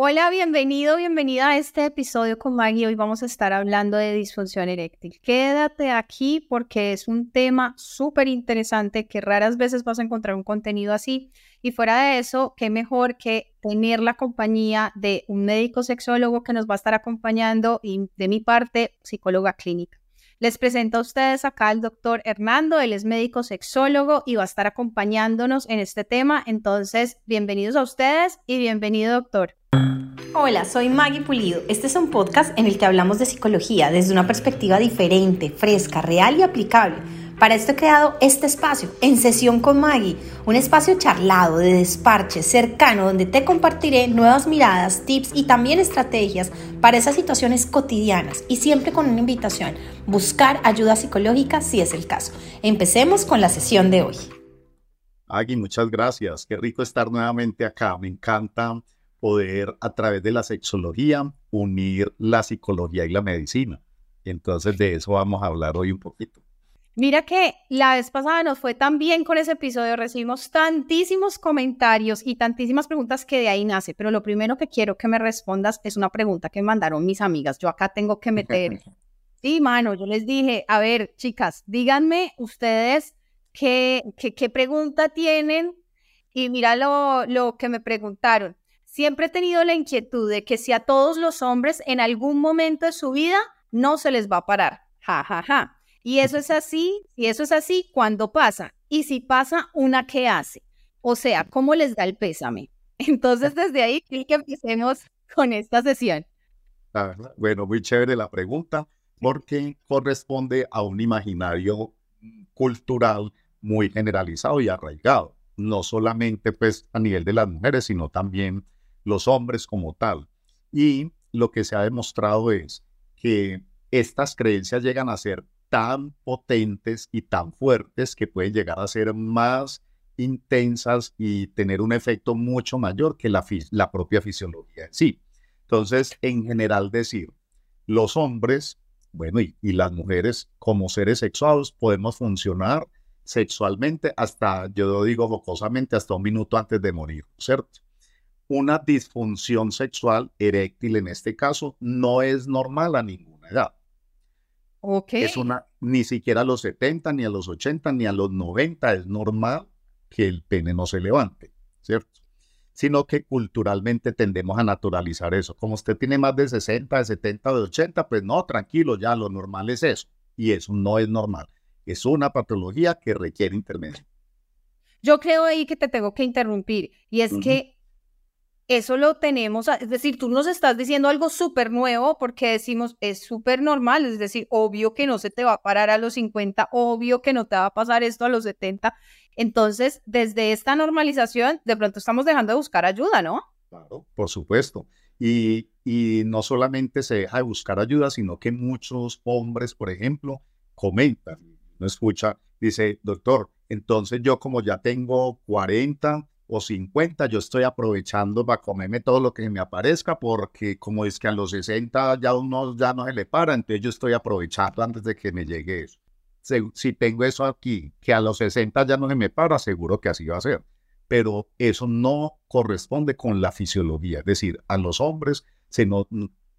Hola, bienvenido, bienvenida a este episodio con Maggie. Hoy vamos a estar hablando de disfunción eréctil. Quédate aquí porque es un tema súper interesante que raras veces vas a encontrar un contenido así. Y fuera de eso, qué mejor que tener la compañía de un médico sexólogo que nos va a estar acompañando y de mi parte, psicóloga clínica. Les presento a ustedes acá al doctor Hernando, él es médico sexólogo y va a estar acompañándonos en este tema. Entonces, bienvenidos a ustedes y bienvenido, doctor. Hola, soy Maggie Pulido. Este es un podcast en el que hablamos de psicología desde una perspectiva diferente, fresca, real y aplicable. Para esto he creado este espacio, En Sesión con Maggie, un espacio charlado, de desparche, cercano, donde te compartiré nuevas miradas, tips y también estrategias para esas situaciones cotidianas y siempre con una invitación, buscar ayuda psicológica si es el caso. Empecemos con la sesión de hoy. Maggie, muchas gracias. Qué rico estar nuevamente acá. Me encanta poder a través de la sexología unir la psicología y la medicina. Entonces de eso vamos a hablar hoy un poquito. Mira que la vez pasada nos fue tan bien con ese episodio, recibimos tantísimos comentarios y tantísimas preguntas que de ahí nace, pero lo primero que quiero que me respondas es una pregunta que mandaron mis amigas. Yo acá tengo que meter. Sí, mano, yo les dije, a ver, chicas, díganme ustedes qué, qué, qué pregunta tienen y mira lo, lo que me preguntaron. Siempre he tenido la inquietud de que si a todos los hombres en algún momento de su vida no se les va a parar. Ja, ja, ja. Y eso es así, y eso es así cuando pasa. Y si pasa, ¿una qué hace? O sea, ¿cómo les da el pésame? Entonces, desde ahí, que empecemos con esta sesión. Bueno, muy chévere la pregunta, porque corresponde a un imaginario cultural muy generalizado y arraigado, no solamente pues a nivel de las mujeres, sino también los hombres como tal. Y lo que se ha demostrado es que estas creencias llegan a ser tan potentes y tan fuertes que pueden llegar a ser más intensas y tener un efecto mucho mayor que la, la propia fisiología en sí. Entonces, en general decir, los hombres, bueno, y, y las mujeres como seres sexuados podemos funcionar sexualmente hasta, yo digo jocosamente, hasta un minuto antes de morir, ¿cierto? Una disfunción sexual eréctil en este caso no es normal a ninguna edad. Es una, ni siquiera a los 70, ni a los 80, ni a los 90 es normal que el pene no se levante, ¿cierto? Sino que culturalmente tendemos a naturalizar eso. Como usted tiene más de 60, de 70, de 80, pues no, tranquilo, ya lo normal es eso. Y eso no es normal. Es una patología que requiere intervención. Yo creo ahí que te tengo que interrumpir. Y es que eso lo tenemos, es decir, tú nos estás diciendo algo súper nuevo porque decimos, es súper normal, es decir, obvio que no se te va a parar a los 50, obvio que no te va a pasar esto a los 70. Entonces, desde esta normalización, de pronto estamos dejando de buscar ayuda, ¿no? Claro, por supuesto. Y, y no solamente se deja de buscar ayuda, sino que muchos hombres, por ejemplo, comentan, no escucha, dice, doctor, entonces yo como ya tengo 40, o 50, yo estoy aprovechando para comerme todo lo que me aparezca, porque como es que a los 60 ya uno ya no se le para, entonces yo estoy aprovechando antes de que me llegue eso. Si, tengo eso aquí, que a los 60 ya no se me para, seguro que así va a ser. Pero eso no corresponde con la fisiología, es decir, a los hombres se no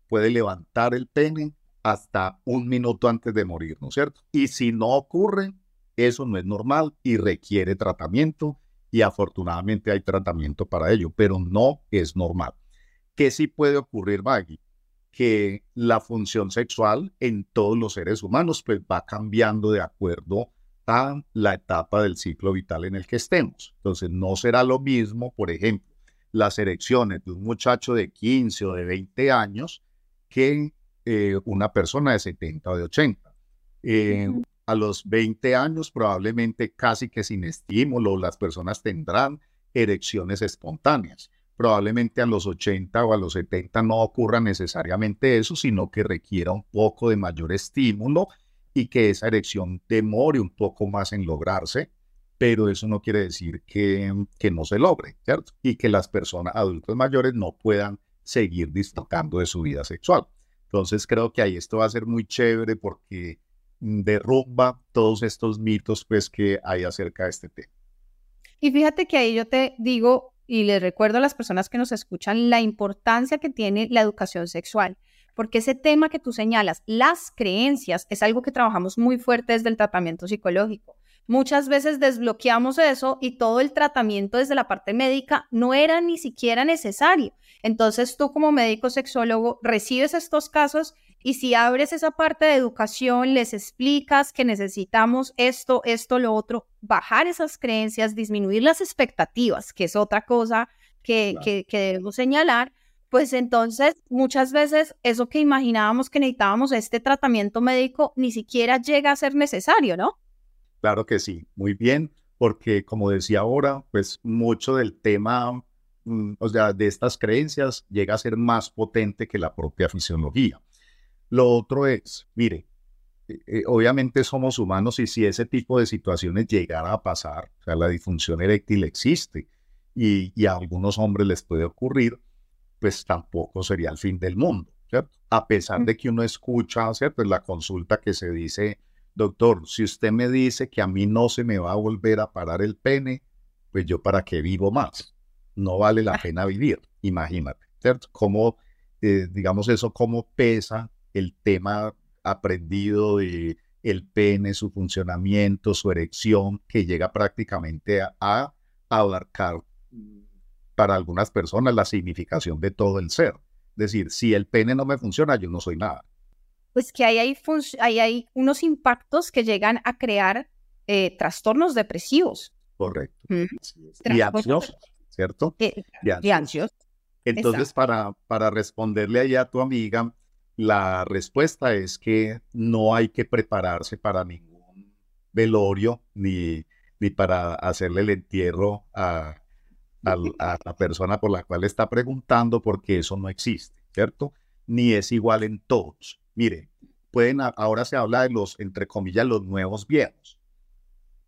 puede levantar el pene hasta un minuto antes de morir, ¿no es cierto? Y si no ocurre, eso no es normal y requiere tratamiento y afortunadamente hay tratamiento para ello, pero no es normal. ¿Qué sí puede ocurrir, Maggie? Que la función sexual en todos los seres humanos pues, va cambiando de acuerdo a la etapa del ciclo vital en el que estemos. Entonces, no será lo mismo, por ejemplo, las erecciones de un muchacho de 15 o de 20 años que eh, una persona de 70 o de 80 a los 20 años, probablemente casi que sin estímulo, las personas tendrán erecciones espontáneas. Probablemente a los 80 o a los 70 no ocurra necesariamente eso, sino que requiera un poco de mayor estímulo y que esa erección demore un poco más en lograrse, pero eso no quiere decir que, que no se logre, ¿cierto? Y que las personas adultos mayores no puedan seguir disfrutando de su vida sexual. Entonces creo que ahí esto va a ser muy chévere porque derrumba todos estos mitos pues que hay acerca de este tema. Y fíjate que ahí yo te digo, y les recuerdo a las personas que nos escuchan la importancia que tiene la educación sexual, porque ese tema que tú señalas, las creencias, es algo que trabajamos muy fuerte desde el tratamiento psicológico. Muchas veces desbloqueamos eso y todo el tratamiento desde la parte médica no era ni siquiera necesario. Entonces tú como médico sexólogo recibes estos casos y si abres esa parte de educación, les explicas que necesitamos esto, esto, lo otro, bajar esas creencias, disminuir las expectativas, que es otra cosa que, que, que debemos señalar, pues entonces muchas veces eso que imaginábamos que necesitábamos este tratamiento médico ni siquiera llega a ser necesario, ¿no? Claro que sí, muy bien, porque como decía ahora, pues mucho del tema, mm, o sea, de estas creencias llega a ser más potente que la propia fisiología. Lo otro es, mire, eh, eh, obviamente somos humanos y si ese tipo de situaciones llegara a pasar, o sea, la disfunción eréctil existe y, y a algunos hombres les puede ocurrir, pues tampoco sería el fin del mundo, ¿cierto? A pesar de que uno escucha, ¿cierto? La consulta que se dice, doctor, si usted me dice que a mí no se me va a volver a parar el pene, pues yo para qué vivo más. No vale la pena vivir, imagínate, ¿cierto? Cómo, eh, digamos eso, cómo pesa el tema aprendido de el pene, su funcionamiento, su erección, que llega prácticamente a, a abarcar para algunas personas la significación de todo el ser. Es decir, si el pene no me funciona, yo no soy nada pues que hay, hay, unos impactos que llegan a crear eh, trastornos depresivos. Correcto. Y ansiosos, ¿cierto? Eh, y ansiosos. Entonces, para, para responderle ahí a tu amiga, la respuesta es que no hay que prepararse para ningún velorio ni, ni para hacerle el entierro a, la persona por la cual está preguntando, porque eso no existe, ¿cierto? Ni es igual en todos. Mire, pueden, ahora se habla de los, entre comillas, los nuevos viejos.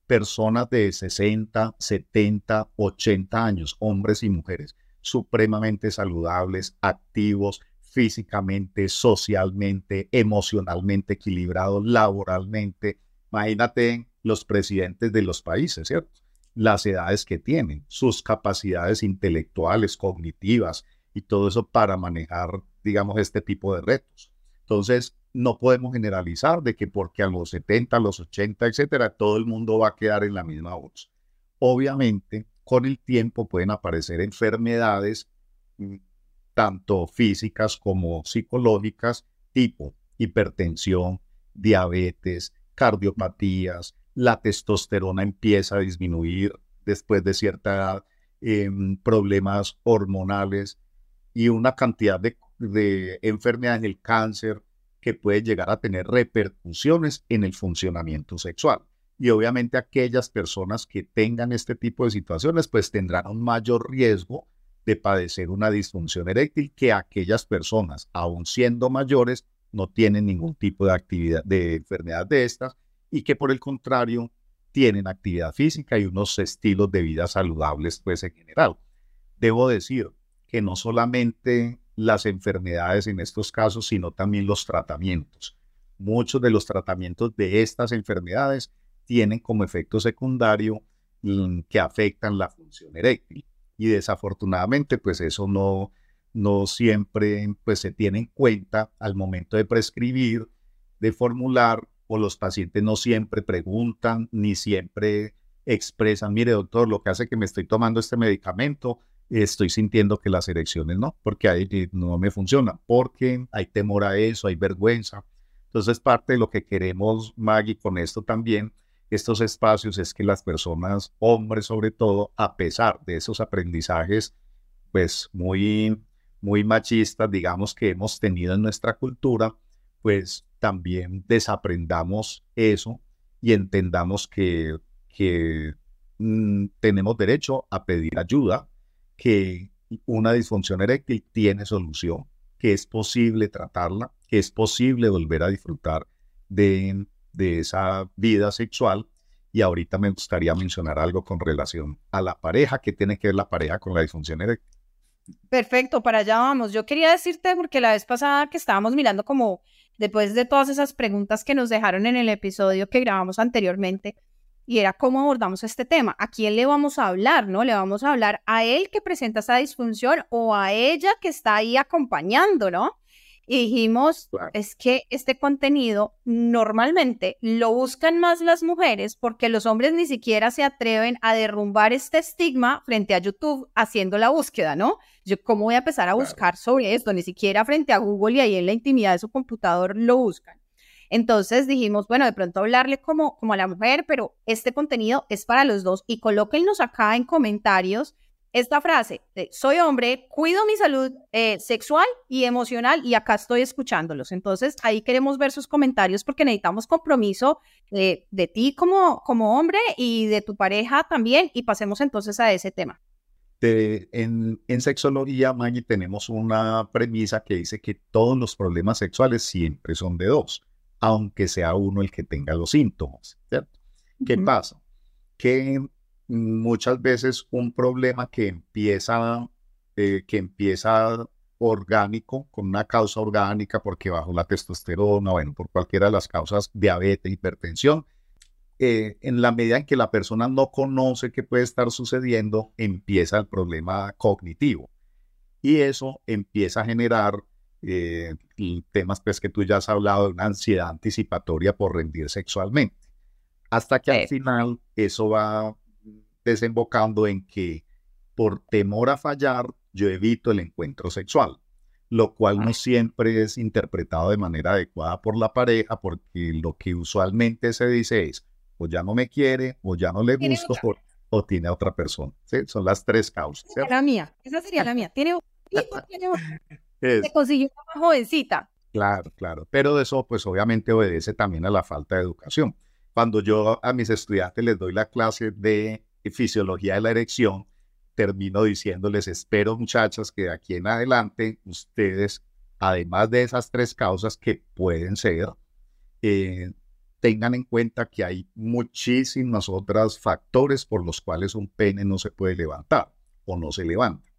Personas de 60, 70, 80 años, hombres y mujeres, supremamente saludables, activos, físicamente, socialmente, emocionalmente equilibrados, laboralmente. Imagínate los presidentes de los países, ¿cierto? Las edades que tienen, sus capacidades intelectuales, cognitivas y todo eso para manejar, digamos, este tipo de retos. Entonces, no podemos generalizar de que porque a los 70, a los 80, etcétera, todo el mundo va a quedar en la misma voz. Obviamente, con el tiempo pueden aparecer enfermedades mm, tanto físicas como psicológicas, tipo hipertensión, diabetes, cardiopatías, la testosterona empieza a disminuir después de cierta edad, em, problemas hormonales y una cantidad de de enfermedades del cáncer que puede llegar a tener repercusiones en el funcionamiento sexual. Y obviamente aquellas personas que tengan este tipo de situaciones pues tendrán un mayor riesgo de padecer una disfunción eréctil que aquellas personas, aun siendo mayores, no tienen ningún tipo de actividad de enfermedad de estas y que por el contrario tienen actividad física y unos estilos de vida saludables pues en general. Debo decir que no solamente las enfermedades en estos casos, sino también los tratamientos. Muchos de los tratamientos de estas enfermedades tienen como efecto secundario mm, que afectan la función eréctil. Y desafortunadamente, pues eso no, no siempre pues, se tiene en cuenta al momento de prescribir, de formular, o los pacientes no siempre preguntan ni siempre expresan, mire doctor, lo que hace que me estoy tomando este medicamento estoy sintiendo que las erecciones no, porque ahí no me funciona, porque hay temor a eso, hay vergüenza. Entonces, parte de lo que queremos, Maggie, con esto también, estos espacios, es que las personas, hombres sobre todo, a pesar de esos aprendizajes, pues muy, muy machistas, digamos, que hemos tenido en nuestra cultura, pues también desaprendamos eso y entendamos que, que mm, tenemos derecho a pedir ayuda, que una disfunción eréctil tiene solución, que es posible tratarla, que es posible volver a disfrutar de, de esa vida sexual. Y ahorita me gustaría mencionar algo con relación a la pareja, que tiene que ver la pareja con la disfunción eréctil. Perfecto, para allá vamos. Yo quería decirte, porque la vez pasada que estábamos mirando como después de todas esas preguntas que nos dejaron en el episodio que grabamos anteriormente, y era cómo abordamos este tema. ¿A quién le vamos a hablar? ¿No? ¿Le vamos a hablar a él que presenta esa disfunción o a ella que está ahí acompañando, ¿no? Y dijimos, es que este contenido normalmente lo buscan más las mujeres porque los hombres ni siquiera se atreven a derrumbar este estigma frente a YouTube haciendo la búsqueda, ¿no? Yo, ¿cómo voy a empezar a buscar sobre esto? Ni siquiera frente a Google y ahí en la intimidad de su computador lo buscan. Entonces dijimos, bueno, de pronto hablarle como, como a la mujer, pero este contenido es para los dos y colóquennos acá en comentarios esta frase soy hombre, cuido mi salud eh, sexual y emocional y acá estoy escuchándolos. Entonces ahí queremos ver sus comentarios porque necesitamos compromiso de ti como, como hombre y de tu pareja también y pasemos entonces a ese tema. en, en sexología, Maggie, tenemos una premisa que dice que todos los problemas sexuales siempre son de dos aunque sea uno el que tenga los síntomas, ¿cierto? ¿Qué pasa? Que muchas veces un problema que empieza, eh, que empieza orgánico, con una causa orgánica, porque bajo la testosterona, bueno, por cualquiera de las causas, diabetes, hipertensión, eh, en la medida en que la persona no conoce qué puede estar sucediendo, empieza el problema cognitivo. Y eso empieza a generar eh, temas pues que tú ya has hablado de una ansiedad anticipatoria por rendir sexualmente. Hasta que al final eso va desembocando en que por temor a fallar yo evito el encuentro sexual, lo cual no siempre es interpretado de manera adecuada por la pareja porque lo que usualmente se dice es o ya no me quiere o ya no le gusto o, tiene a otra persona. Son las tres causas. La mía, esa sería la mía. Tiene, tiene se consiguió una jovencita. Claro, claro. Pero eso, pues obviamente obedece también a la falta de educación. Cuando yo a mis estudiantes les doy la clase de fisiología de la erección, termino diciéndoles, espero muchachas que de aquí en adelante ustedes, además de esas tres causas que pueden ser, eh, tengan en cuenta que hay muchísimas otras factores por los cuales un pene no se puede levantar o no se levanta.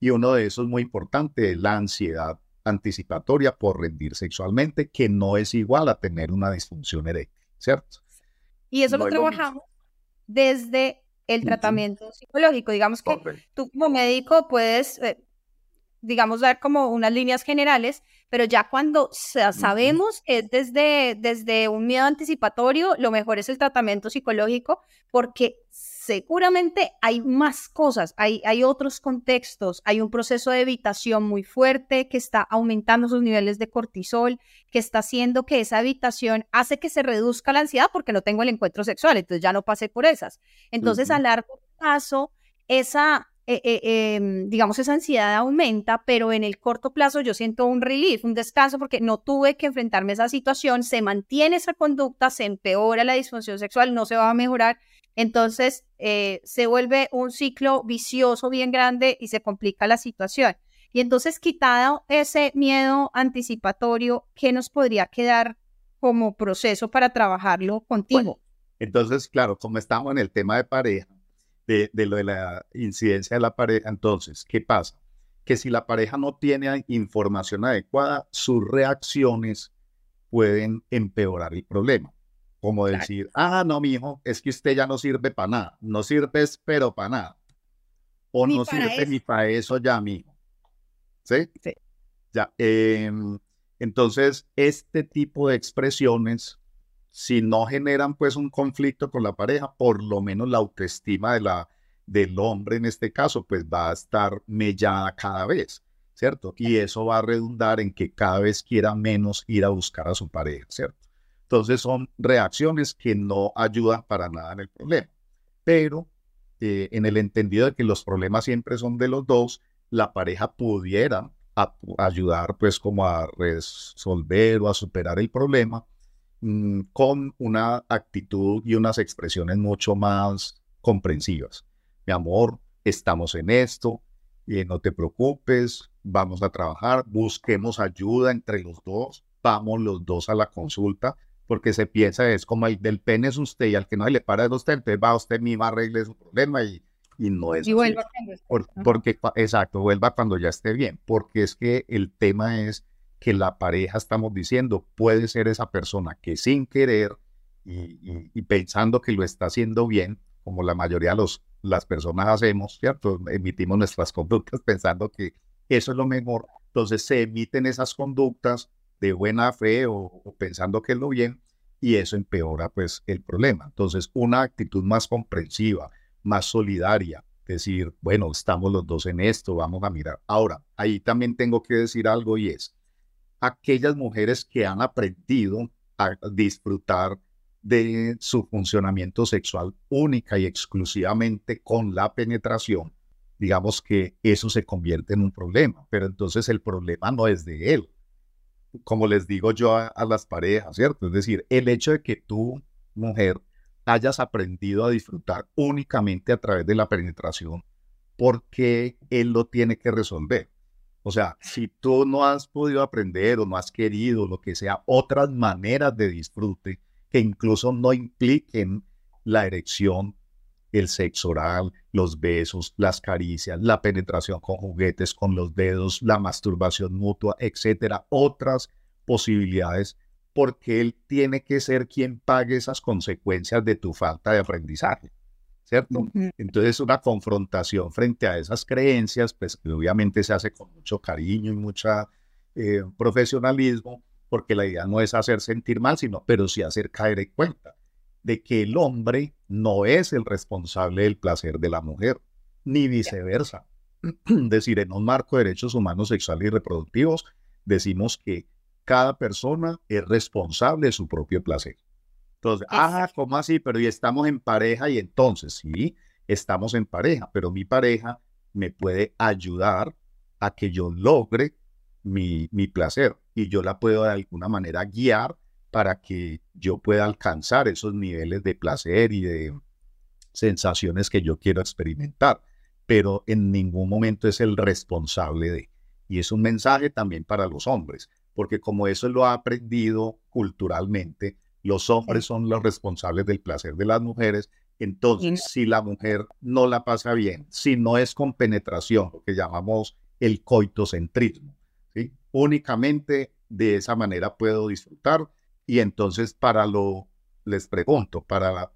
Y uno de esos muy importante es la ansiedad anticipatoria por rendir sexualmente, que no es igual a tener una disfunción eréctil, ¿cierto? Y eso lo trabajamos desde el tratamiento psicológico. Digamos que tú como médico puedes, eh, digamos, dar como unas líneas generales, pero ya cuando sabemos es desde, desde un miedo anticipatorio, lo mejor es el tratamiento psicológico porque seguramente hay más cosas, hay, hay otros contextos, hay un proceso de evitación muy fuerte que está aumentando sus niveles de cortisol, que está haciendo que esa evitación hace que se reduzca la ansiedad porque no tengo el encuentro sexual, entonces ya no pasé por esas. Entonces, a largo plazo, esa, eh, eh, em, digamos, esa ansiedad aumenta, pero en el corto plazo yo siento un relief, un descanso, porque no tuve que enfrentarme a esa situación, se mantiene esa conducta, se empeora la disfunción sexual, no se va a mejorar, entonces, eh, se vuelve un ciclo vicioso bien grande y se complica la situación. Y entonces, quitado ese miedo anticipatorio, ¿qué nos podría quedar como proceso para trabajarlo contigo? entonces, claro, como estamos en el tema de pareja, de, de, lo de la incidencia de la pareja, entonces, ¿qué pasa? Que si la pareja no tiene información adecuada, sus reacciones pueden empeorar el problema. Como decir, ah, no, mi hijo, es que usted ya no sirve para nada. No sirves, pero para nada. O no sirve ni para eso ya, mi hijo. ¿Sí? Sí. Ya. Em, entonces, este tipo de expresiones, si no generan pues un conflicto con la pareja, por lo menos la autoestima de la, del hombre en este caso, pues va a estar mellada cada vez, ¿cierto? Y eso va a redundar en que cada vez quiera menos ir a buscar a su pareja, ¿cierto? Entonces son reacciones que no ayudan para nada en el problema. Pero eh, en el entendido de que los problemas siempre son de los dos, la pareja pudiera ayudar pues como a resolver o a superar el problema mm, con una actitud y unas expresiones mucho más comprensivas. Mi amor, estamos en esto, eh, no te preocupes, vamos a trabajar, busquemos ayuda entre los dos, vamos los dos a la consulta porque se piensa es como el del pene es usted y al que no le para es usted, entonces va usted misma arregle su problema y, y no es y vuelva porque exacto, vuelva cuando ya esté bien, porque es que el tema es que la pareja, estamos diciendo, puede ser esa persona que sin querer y, pensando que lo está haciendo bien, como la mayoría de los, las personas hacemos, ¿cierto? Emitimos nuestras conductas pensando que eso es lo mejor. Entonces se emiten esas conductas de buena fe o, pensando que es lo bien y eso empeora pues el problema. Entonces una actitud más comprensiva, más solidaria, decir, bueno, estamos los dos en esto, vamos a mirar. Ahora, ahí también tengo que decir algo y es, aquellas mujeres que han aprendido a disfrutar de su funcionamiento sexual única y exclusivamente con la penetración, digamos que eso se convierte en un problema, pero entonces el problema no es de él, como les digo yo a, las parejas, ¿cierto? Es decir, el hecho de que tú, mujer, hayas aprendido a disfrutar únicamente a través de la penetración, porque él lo tiene que resolver. O sea, si tú no has podido aprender o no has querido, lo que sea, otras maneras de disfrute, que incluso no impliquen la erección, el sexo oral, los besos, las caricias, la penetración con juguetes, con los dedos, la masturbación mutua, etcétera, otras posibilidades, porque él tiene que ser quien pague esas consecuencias de tu falta de aprendizaje, ¿cierto? Entonces, una confrontación frente a esas creencias, pues que obviamente se hace con mucho cariño y mucha eh, profesionalismo, porque la idea no es hacer sentir mal, sino, pero sí hacer caer en cuenta de que el hombre no es el responsable del placer de la mujer, ni viceversa. Es decir, en un marco de derechos humanos sexuales y reproductivos, decimos que cada persona es responsable de su propio placer. Entonces, ah, ¿cómo así? Pero y estamos en pareja y entonces, sí, estamos en pareja, pero mi pareja me puede ayudar a que yo logre mi, mi placer y yo la puedo de alguna manera guiar para que yo pueda alcanzar esos niveles de placer y de sensaciones que yo quiero experimentar, pero en ningún momento es el responsable de. Y es un mensaje también para los hombres, porque como eso lo ha aprendido culturalmente, los hombres son los responsables del placer de las mujeres. Entonces, si la mujer no la pasa bien, si no es con penetración, lo que llamamos el coitocentrismo, Únicamente de esa manera puedo disfrutar. Y entonces para lo, les pregunto, para la,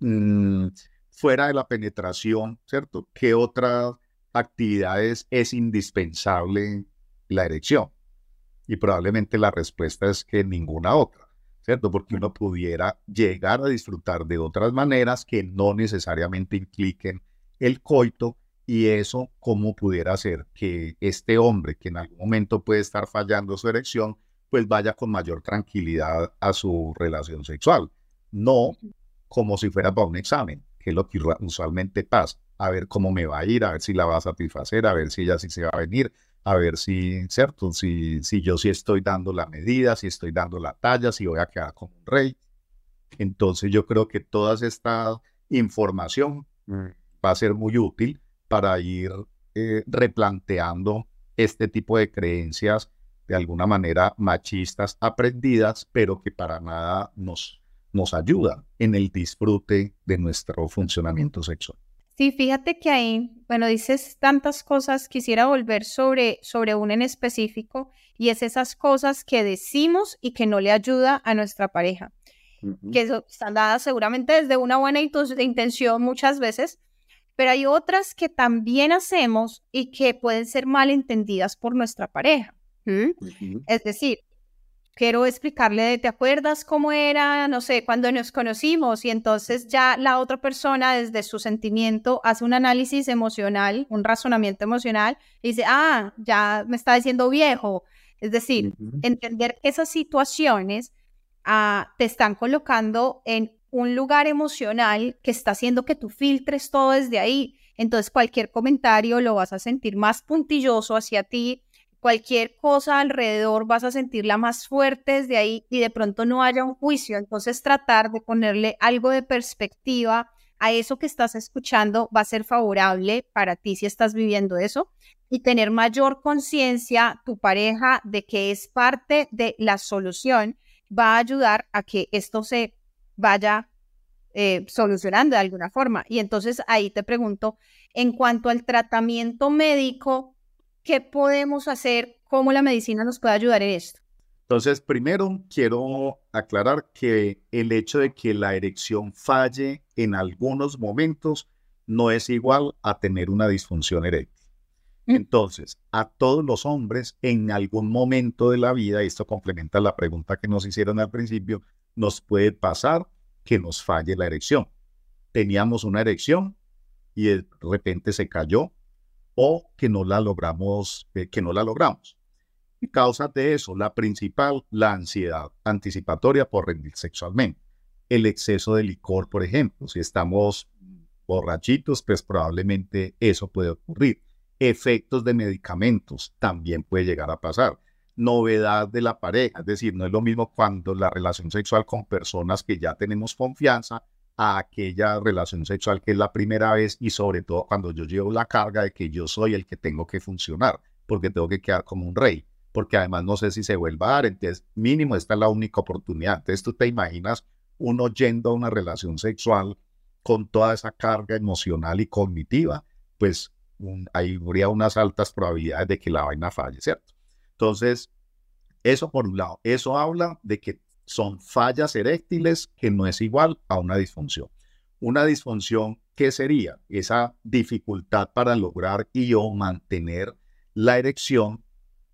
mm, fuera de la penetración, ¿cierto? ¿Qué otras actividades es indispensable la erección? Y probablemente la respuesta es que ninguna otra, ¿cierto? Porque uno pudiera llegar a disfrutar de otras maneras que no necesariamente impliquen el coito y eso, ¿cómo pudiera ser que este hombre que en algún momento puede estar fallando su erección, pues vaya con mayor tranquilidad a su relación sexual? No como si fuera para un examen, que es lo que usualmente pasa. A ver cómo me va a ir, a ver si la va a satisfacer, a ver si ella sí se va a venir, a ver si, ¿cierto? Si, si yo sí estoy dando la medida, si estoy dando la talla, si voy a quedar como un rey. Entonces yo creo que toda esta información mm. va a ser muy útil para ir eh, replanteando este tipo de creencias de alguna manera machistas aprendidas, pero que para nada nos, nos ayudan en el disfrute de nuestro funcionamiento sexual. Sí, fíjate que ahí, bueno, dices tantas cosas, quisiera volver sobre, sobre una en específico, y es esas cosas que decimos y que no le ayuda a nuestra pareja, que están dadas seguramente desde una buena intención muchas veces, pero hay otras que también hacemos y que pueden ser mal entendidas por nuestra pareja. Es decir, quiero explicarle, ¿te acuerdas cómo era, no sé, cuando nos conocimos? Y entonces ya la otra persona desde su sentimiento hace un análisis emocional, un razonamiento emocional y dice, ah, ya me está diciendo viejo. Es decir, entender que esas situaciones ah, te están colocando en un lugar emocional que está haciendo que tú filtres todo desde ahí. Entonces cualquier comentario lo vas a sentir más puntilloso hacia ti, cualquier cosa alrededor vas a sentirla más fuerte desde ahí y de pronto no haya un juicio. Entonces tratar de ponerle algo de perspectiva a eso que estás escuchando va a ser favorable para ti si estás viviendo eso y tener mayor conciencia tu pareja de que es parte de la solución va a ayudar a que esto se vaya eh, solucionando de alguna forma. Y entonces ahí te pregunto, en cuanto al tratamiento médico, ¿qué podemos hacer? ¿Cómo la medicina nos puede ayudar en esto? Entonces, primero quiero aclarar que el hecho de que la erección falle en algunos momentos no es igual a tener una disfunción eréctil. Mm. Entonces, a todos los hombres en algún momento de la vida, y esto complementa la pregunta que nos hicieron al principio, nos puede pasar que nos falle la erección. Teníamos una erección y de repente se cayó o que no la logramos, eh, que no la logramos. Y causas de eso, la principal, la ansiedad anticipatoria por rendir sexualmente. El exceso de licor, por ejemplo, si estamos borrachitos, pues probablemente eso puede ocurrir. Efectos de medicamentos también puede llegar a pasar. Novedad de la pareja, es decir, no es lo mismo cuando la relación sexual con personas que ya tenemos confianza a aquella relación sexual que es la primera vez y sobre todo cuando yo llevo la carga de que yo soy el que tengo que funcionar, porque tengo que quedar como un rey porque además no sé si se vuelva a dar, entonces mínimo esta es la única oportunidad. Entonces tú te imaginas uno yendo a una relación sexual con toda esa carga emocional y cognitiva, pues ahí habría unas altas probabilidades de que la vaina falle, ¿cierto? Entonces, eso por un lado, eso habla de que son fallas eréctiles que no es igual a una disfunción. Una disfunción, ¿qué sería? Esa dificultad para lograr y o mantener la erección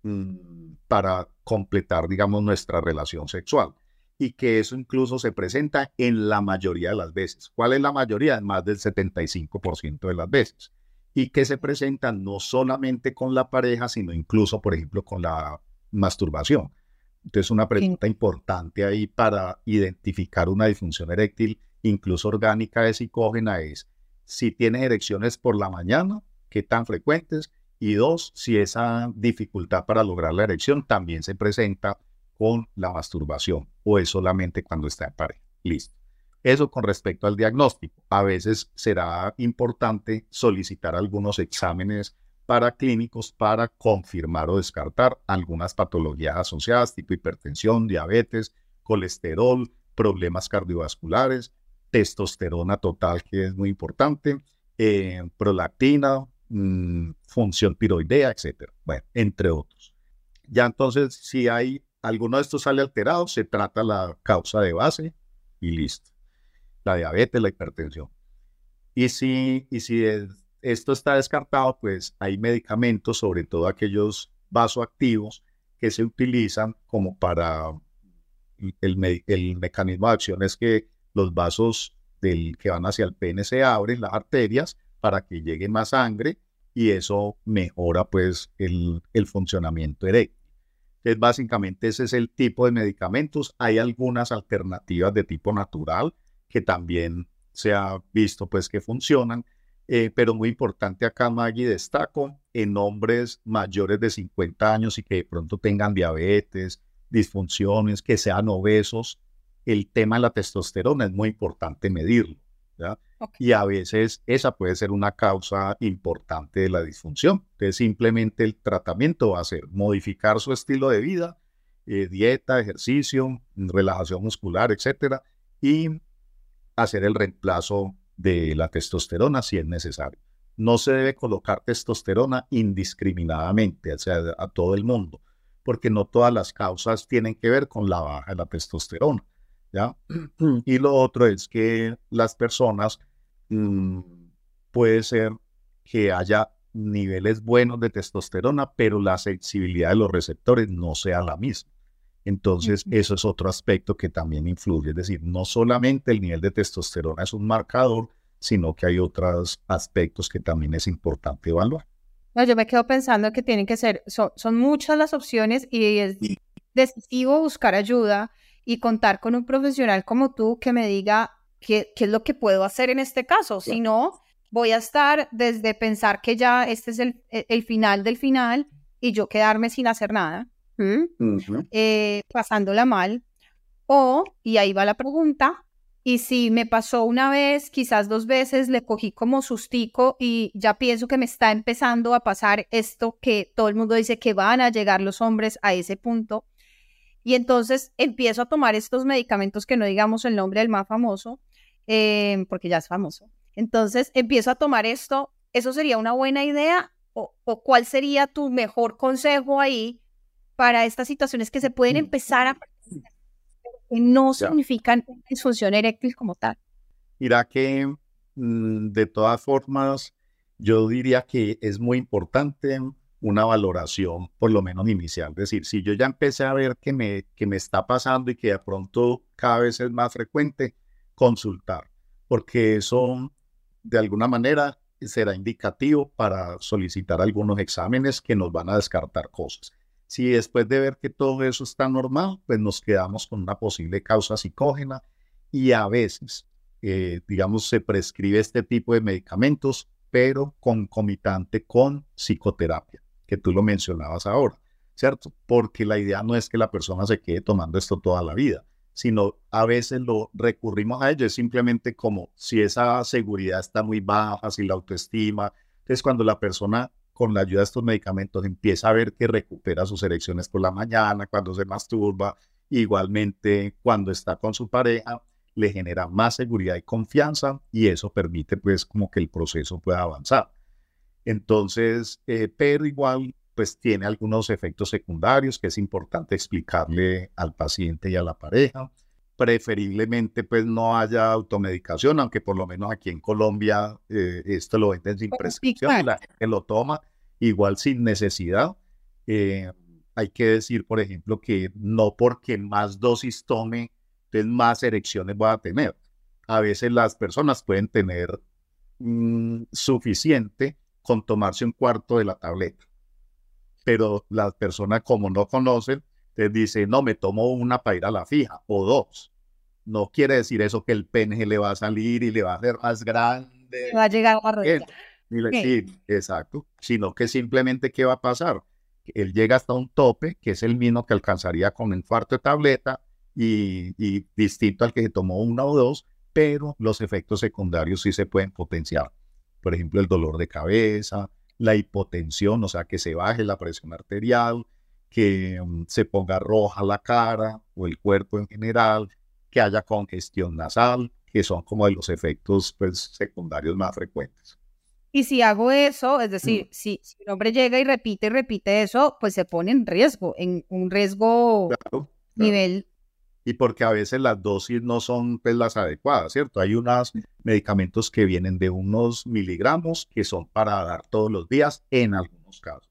Mm, para completar, digamos, nuestra relación sexual. Y que eso incluso se presenta en la mayoría de las veces. ¿Cuál es la mayoría? Más del 75% de las veces. Y que se presenta no solamente con la pareja, sino incluso, por ejemplo, con la masturbación. Entonces, una pregunta importante ahí para identificar una disfunción eréctil, incluso orgánica de psicógena, es si tienes erecciones por la mañana, qué tan frecuentes, y dos, si esa dificultad para lograr la erección también se presenta con la masturbación o es solamente cuando está en pareja. Listo. Eso con respecto al diagnóstico. A veces será importante solicitar algunos exámenes para clínicos para confirmar o descartar algunas patologías asociadas tipo hipertensión, diabetes, colesterol, problemas cardiovasculares, testosterona total que es muy importante, eh, prolactina, Mm, función tiroidea, etcétera. Bueno, entre otros. Ya entonces, si hay alguno de estos sale alterado, se trata la causa de base y listo. La diabetes, la hipertensión. Y si, y si esto está descartado, pues hay medicamentos, sobre todo aquellos vasoactivos, que se utilizan como para el, mecanismo de acción es que los vasos del, que van hacia el pene se abren, las arterias, para que llegue más sangre y eso mejora pues el, el funcionamiento eréctil. Entonces básicamente ese es el tipo de medicamentos. Hay algunas alternativas de tipo natural que también se ha visto pues que funcionan, eh, pero muy importante acá Maggie destaco en hombres mayores de 50 años y que de pronto tengan diabetes, disfunciones, que sean obesos, el tema de la testosterona es muy importante medirlo. Y a veces esa puede ser una causa importante de la disfunción. Entonces simplemente el tratamiento va a ser modificar su estilo de vida, eh, dieta, ejercicio, relajación muscular, etcétera, y hacer el reemplazo de la testosterona si es necesario. No se debe colocar testosterona indiscriminadamente, o sea, a todo el mundo, porque no todas las causas tienen que ver con la baja de la testosterona. Y lo otro es que las personas mm, puede ser que haya niveles buenos de testosterona, pero la sensibilidad de los receptores no sea la misma. Entonces, eso es otro aspecto que también influye. Es decir, no solamente el nivel de testosterona es un marcador, sino que hay otros aspectos que también es importante evaluar. yo me quedo pensando que tienen que ser, son, son muchas las opciones y es decisivo buscar ayuda y contar con un profesional como tú que me diga qué, qué es lo que puedo hacer en este caso. Si no, voy a estar desde pensar que ya este es el, e, el final del final y yo quedarme sin hacer nada, eh, pasándola mal. O, y ahí va la pregunta, y si me pasó una vez, quizás dos veces, le cogí como sustico y ya pienso que me está empezando a pasar esto que todo el mundo dice que van a llegar los hombres a ese punto y entonces empiezo a tomar estos medicamentos que no digamos el nombre del más famoso, em, porque ya es famoso. Entonces empiezo a tomar esto. ¿Eso sería una buena idea? ¿O, cuál sería tu mejor consejo ahí para estas situaciones que se pueden empezar a que no significan disfunción eréctil como tal. Mira que mm, de todas formas, yo diría que es muy importante una valoración, por lo menos inicial. Es decir, si yo ya empecé a ver que me, que me está pasando y que de pronto cada vez es más frecuente, consultar, porque eso de alguna manera será indicativo para solicitar algunos exámenes que nos van a descartar cosas. Si después de ver que todo eso está normal, pues nos quedamos con una posible causa psicógena y a veces, eh, digamos, se prescribe este tipo de medicamentos, pero concomitante con psicoterapia, que tú lo mencionabas ahora, ¿cierto? Porque la idea no es que la persona se quede tomando esto toda la vida, sino a veces lo recurrimos a ello, es simplemente como si esa seguridad está muy baja, si la autoestima. Entonces, cuando la persona con la ayuda de estos medicamentos empieza a ver que recupera sus erecciones por la mañana, cuando se masturba, igualmente cuando está con su pareja, le genera más seguridad y confianza y eso permite pues como que el proceso pueda avanzar. Entonces, eh, pero igual pues tiene algunos efectos secundarios que es importante explicarle al paciente y a la pareja. Preferiblemente pues no haya automedicación, aunque por lo menos aquí en Colombia eh, esto lo venden sin prescripción, la gente lo toma igual sin necesidad. Eh, hay que decir, por ejemplo, que no porque más dosis tome, pues más erecciones va a tener. A veces las personas pueden tener mm, suficiente con tomarse un cuarto de la tableta pero las personas como no conocen, te dicen, no, me tomo una para ir a la fija o dos. No quiere decir eso que el pene le va a salir y le va a hacer más grande. Va a llegar a Sí, exacto. Sino que simplemente, ¿qué va a pasar? Él llega hasta un tope, que es el mismo que alcanzaría con cuarto de tableta y, y distinto al que se tomó una o dos, pero los efectos secundarios sí se pueden potenciar. Por ejemplo, el dolor de cabeza, la hipotensión, o sea, que se baje la presión arterial, que mm, se ponga roja la cara o el cuerpo en general, que haya congestión nasal, que son como de los efectos pues, secundarios más frecuentes. Y si hago eso, es decir, si, un hombre llega y repite y repite eso, pues se pone en riesgo, en un riesgo nivel y porque a veces las dosis no son pues, las adecuadas, ¿cierto? Hay unos medicamentos que vienen de unos miligramos que son para dar todos los días en algunos casos.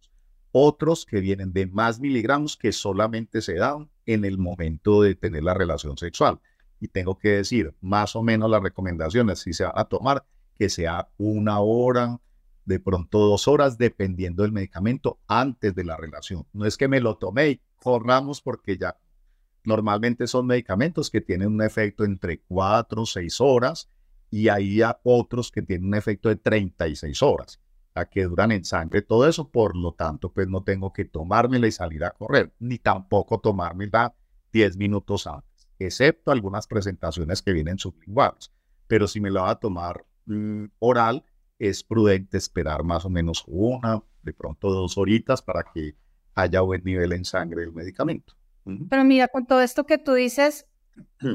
Otros que vienen de más miligramos que solamente se dan en el momento de tener la relación sexual. Y tengo que decir, más o menos las recomendaciones, si se va a tomar, que sea una hora, de pronto dos horas, dependiendo del medicamento, antes de la relación. No es que me lo tomé y corramos porque ya Normalmente son medicamentos que tienen un efecto entre 4 o 6 horas y hay otros que tienen un efecto de 36 horas, a que duran en sangre todo eso, por lo tanto, pues no tengo que tomármela y salir a correr, ni tampoco tomármela 10 minutos antes, excepto algunas presentaciones que vienen sublinguales. Pero si me la va a tomar mm, oral, es prudente esperar más o menos una, de pronto dos horitas para que haya buen nivel en sangre del medicamento. Pero mira, con todo esto que tú dices.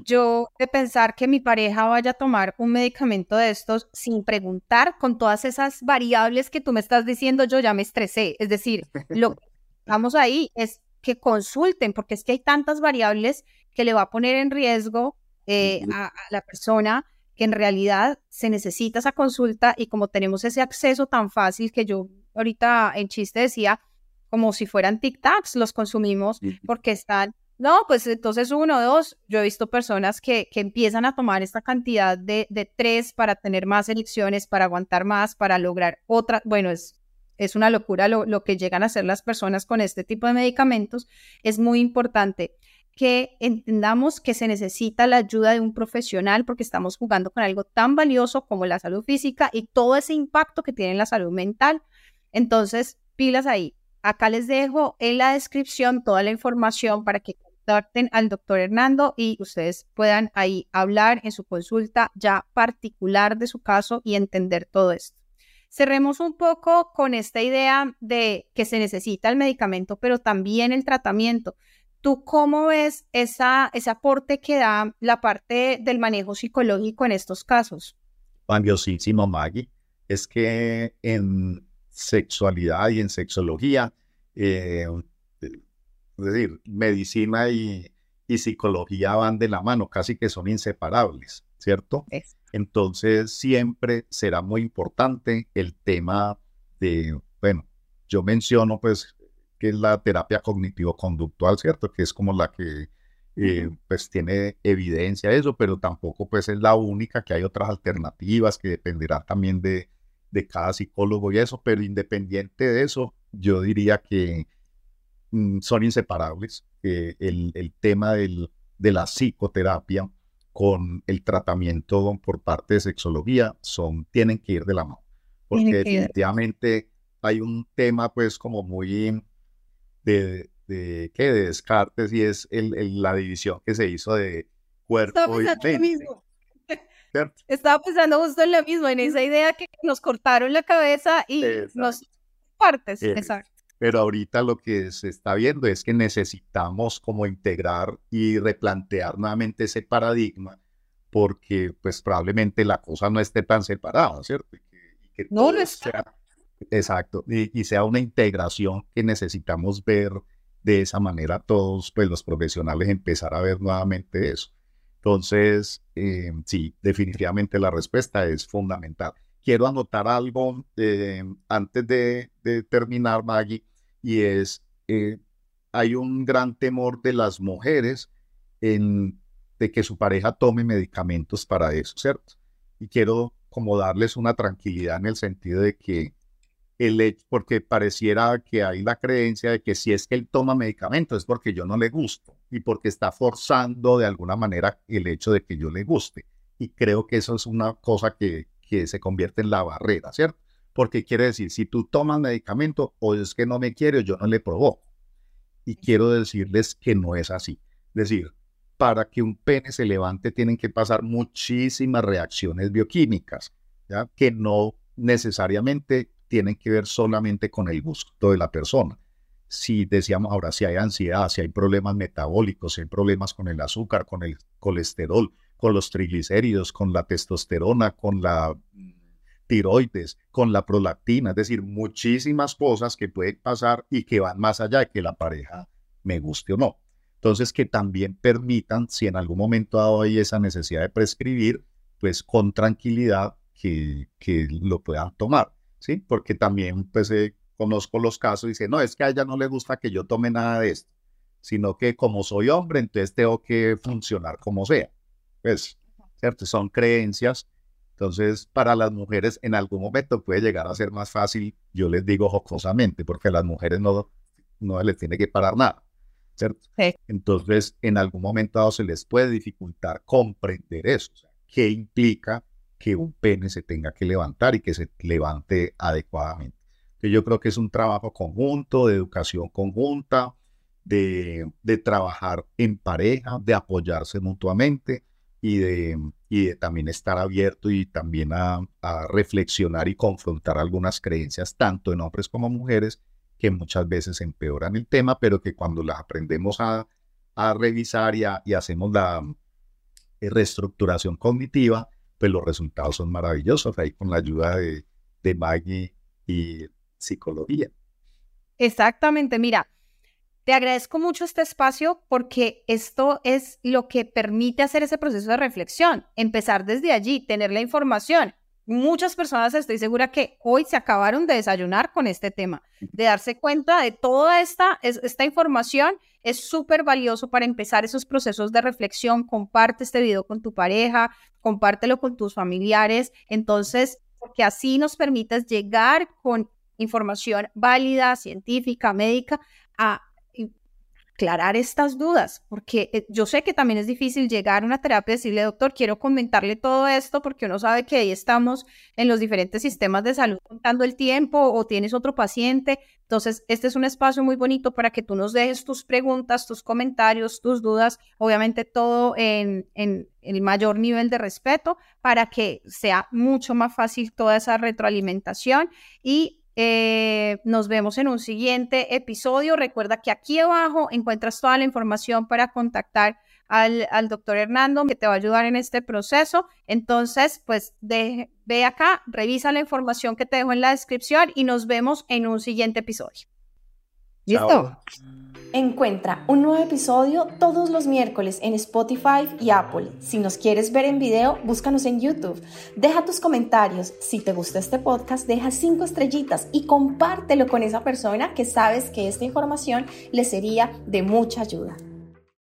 Yo de pensar que mi pareja vaya a tomar un medicamento de estos sin preguntar, con todas esas variables que tú me estás diciendo, yo ya me estresé. Es decir, lo que vamos ahí es que consulten, porque es que hay tantas variables que le va a poner en riesgo eh, a, la persona que en realidad se necesita esa consulta y como tenemos ese acceso tan fácil que yo ahorita en chiste decía, como si fueran tic-tacs, los consumimos porque están, no, pues entonces uno, dos, yo he visto personas que, que empiezan a tomar esta cantidad de, de tres para tener más elecciones, para aguantar más, para lograr otra, bueno, es, es una locura lo, lo que llegan a hacer las personas con este tipo de medicamentos, es muy importante que entendamos que se necesita la ayuda de un profesional porque estamos jugando con algo tan valioso como la salud física y todo ese impacto que tiene en la salud mental. Entonces, pilas ahí. Acá les dejo en la descripción toda la información para que al doctor Hernando y ustedes puedan ahí hablar en su consulta ya particular de su caso y entender todo esto. Cerremos un poco con esta idea de que se necesita el medicamento, pero también el tratamiento. ¿Tú cómo ves esa, ese aporte que da la parte del manejo psicológico en estos casos? Valiosísimo, Maggie. Es que en sexualidad y en sexología, eh, Es decir, medicina y, y psicología van de la mano, casi que son inseparables, ¿cierto? Entonces, siempre será muy importante el tema de, bueno, yo menciono pues que es la terapia cognitivo-conductual, ¿cierto? Que es como la que eh, pues tiene evidencia de eso, pero tampoco pues es la única, que hay otras alternativas que dependerá también de, de cada psicólogo y eso, pero independiente de eso, yo diría que son inseparables. el, el, tema del, de la psicoterapia con el tratamiento por parte de sexología son, tienen que ir de la mano, porque definitivamente hay un tema pues como muy de, de, ¿qué? de Descartes y es el, la división que se hizo de cuerpo y mente. Estaba pensando justo en lo mismo, en esa idea que nos cortaron la cabeza y nos partes. Exacto. Pero ahorita lo que se está viendo es que necesitamos como integrar y replantear nuevamente ese paradigma porque pues probablemente la cosa no esté tan separada, ¿cierto? no lo está. exacto, y, y, sea una integración que necesitamos ver de esa manera todos pues los profesionales empezar a ver nuevamente eso. Entonces, eh, sí, definitivamente la respuesta es fundamental. Quiero anotar algo eh, antes de, terminar, Maggie, y es, eh, hay un gran temor de las mujeres en, de que su pareja tome medicamentos para eso, ¿cierto? Y quiero como darles una tranquilidad en el sentido de que el porque pareciera que hay la creencia de que si es que él toma medicamentos es porque yo no le gusto y porque está forzando de alguna manera el hecho de que yo le guste. Y creo que eso es una cosa que, que se convierte en la barrera, ¿cierto? Porque quiere decir, si tú tomas medicamento o es que no me quiere o yo no le provoco. Y quiero decirles que no es así. Es decir, para que un pene se levante tienen que pasar muchísimas reacciones bioquímicas, ¿ya? que no necesariamente tienen que ver solamente con el gusto de la persona si decíamos ahora, si hay ansiedad, si hay problemas metabólicos, si hay problemas con el azúcar, con el colesterol, con los triglicéridos, con la testosterona, con la tiroides, con la prolactina, es decir, muchísimas cosas que pueden pasar y que van más allá de que la pareja me guste o no. Entonces, que también permitan, si en algún momento dado hay esa necesidad de prescribir, pues con tranquilidad que, que lo puedan tomar, ¿sí? Porque también, pues, eh, conozco los casos y dice, no, es que a ella no le gusta que yo tome nada de esto, sino que como soy hombre, entonces tengo que funcionar como sea. Pues, ¿cierto? Son creencias. Entonces, para las mujeres en algún momento puede llegar a ser más fácil, yo les digo jocosamente, porque a las mujeres no, no les tiene que parar nada, ¿cierto? Entonces, en algún momento dado se les puede dificultar comprender eso. ¿Qué implica que un pene se tenga que levantar y que se levante adecuadamente? que yo creo que es un trabajo conjunto, de educación conjunta, de, de trabajar en pareja, de apoyarse mutuamente y de, y de también estar abierto y también a, a, reflexionar y confrontar algunas creencias, tanto en hombres como mujeres, que muchas veces empeoran el tema, pero que cuando las aprendemos a, a revisar y, y, hacemos la eh, reestructuración cognitiva, pues los resultados son maravillosos, ahí con la ayuda de, de Maggie y psicología. Exactamente, mira, te agradezco mucho este espacio porque esto es lo que permite hacer ese proceso de reflexión, empezar desde allí, tener la información. Muchas personas estoy segura que hoy se acabaron de desayunar con este tema, de darse cuenta de toda esta, esta información es súper valioso para empezar esos procesos de reflexión. Comparte este video con tu pareja, compártelo con tus familiares. Entonces, porque así nos permites llegar con información válida, científica, médica, a aclarar estas dudas, porque eh, yo sé que también es difícil llegar a una terapia y decirle, doctor, quiero comentarle todo esto, porque uno sabe que ahí estamos en los diferentes sistemas de salud contando el tiempo o tienes otro paciente. Entonces, este es un espacio muy bonito para que tú nos dejes tus preguntas, tus comentarios, tus dudas, obviamente todo en, en el mayor nivel de respeto para que sea mucho más fácil toda esa retroalimentación y eh, nos vemos en un siguiente episodio. Recuerda que aquí abajo encuentras toda la información para contactar al, doctor Hernando, que te va a ayudar en este proceso. Entonces, pues ve acá, revisa la información que te dejo en la descripción y nos vemos en un siguiente episodio. ¿Listo? Encuentra un nuevo episodio todos los miércoles en Spotify y Apple. Si nos quieres ver en video, búscanos en YouTube. Deja tus comentarios. Si te gusta este podcast, deja cinco estrellitas y compártelo con esa persona que sabes que esta información le sería de mucha ayuda.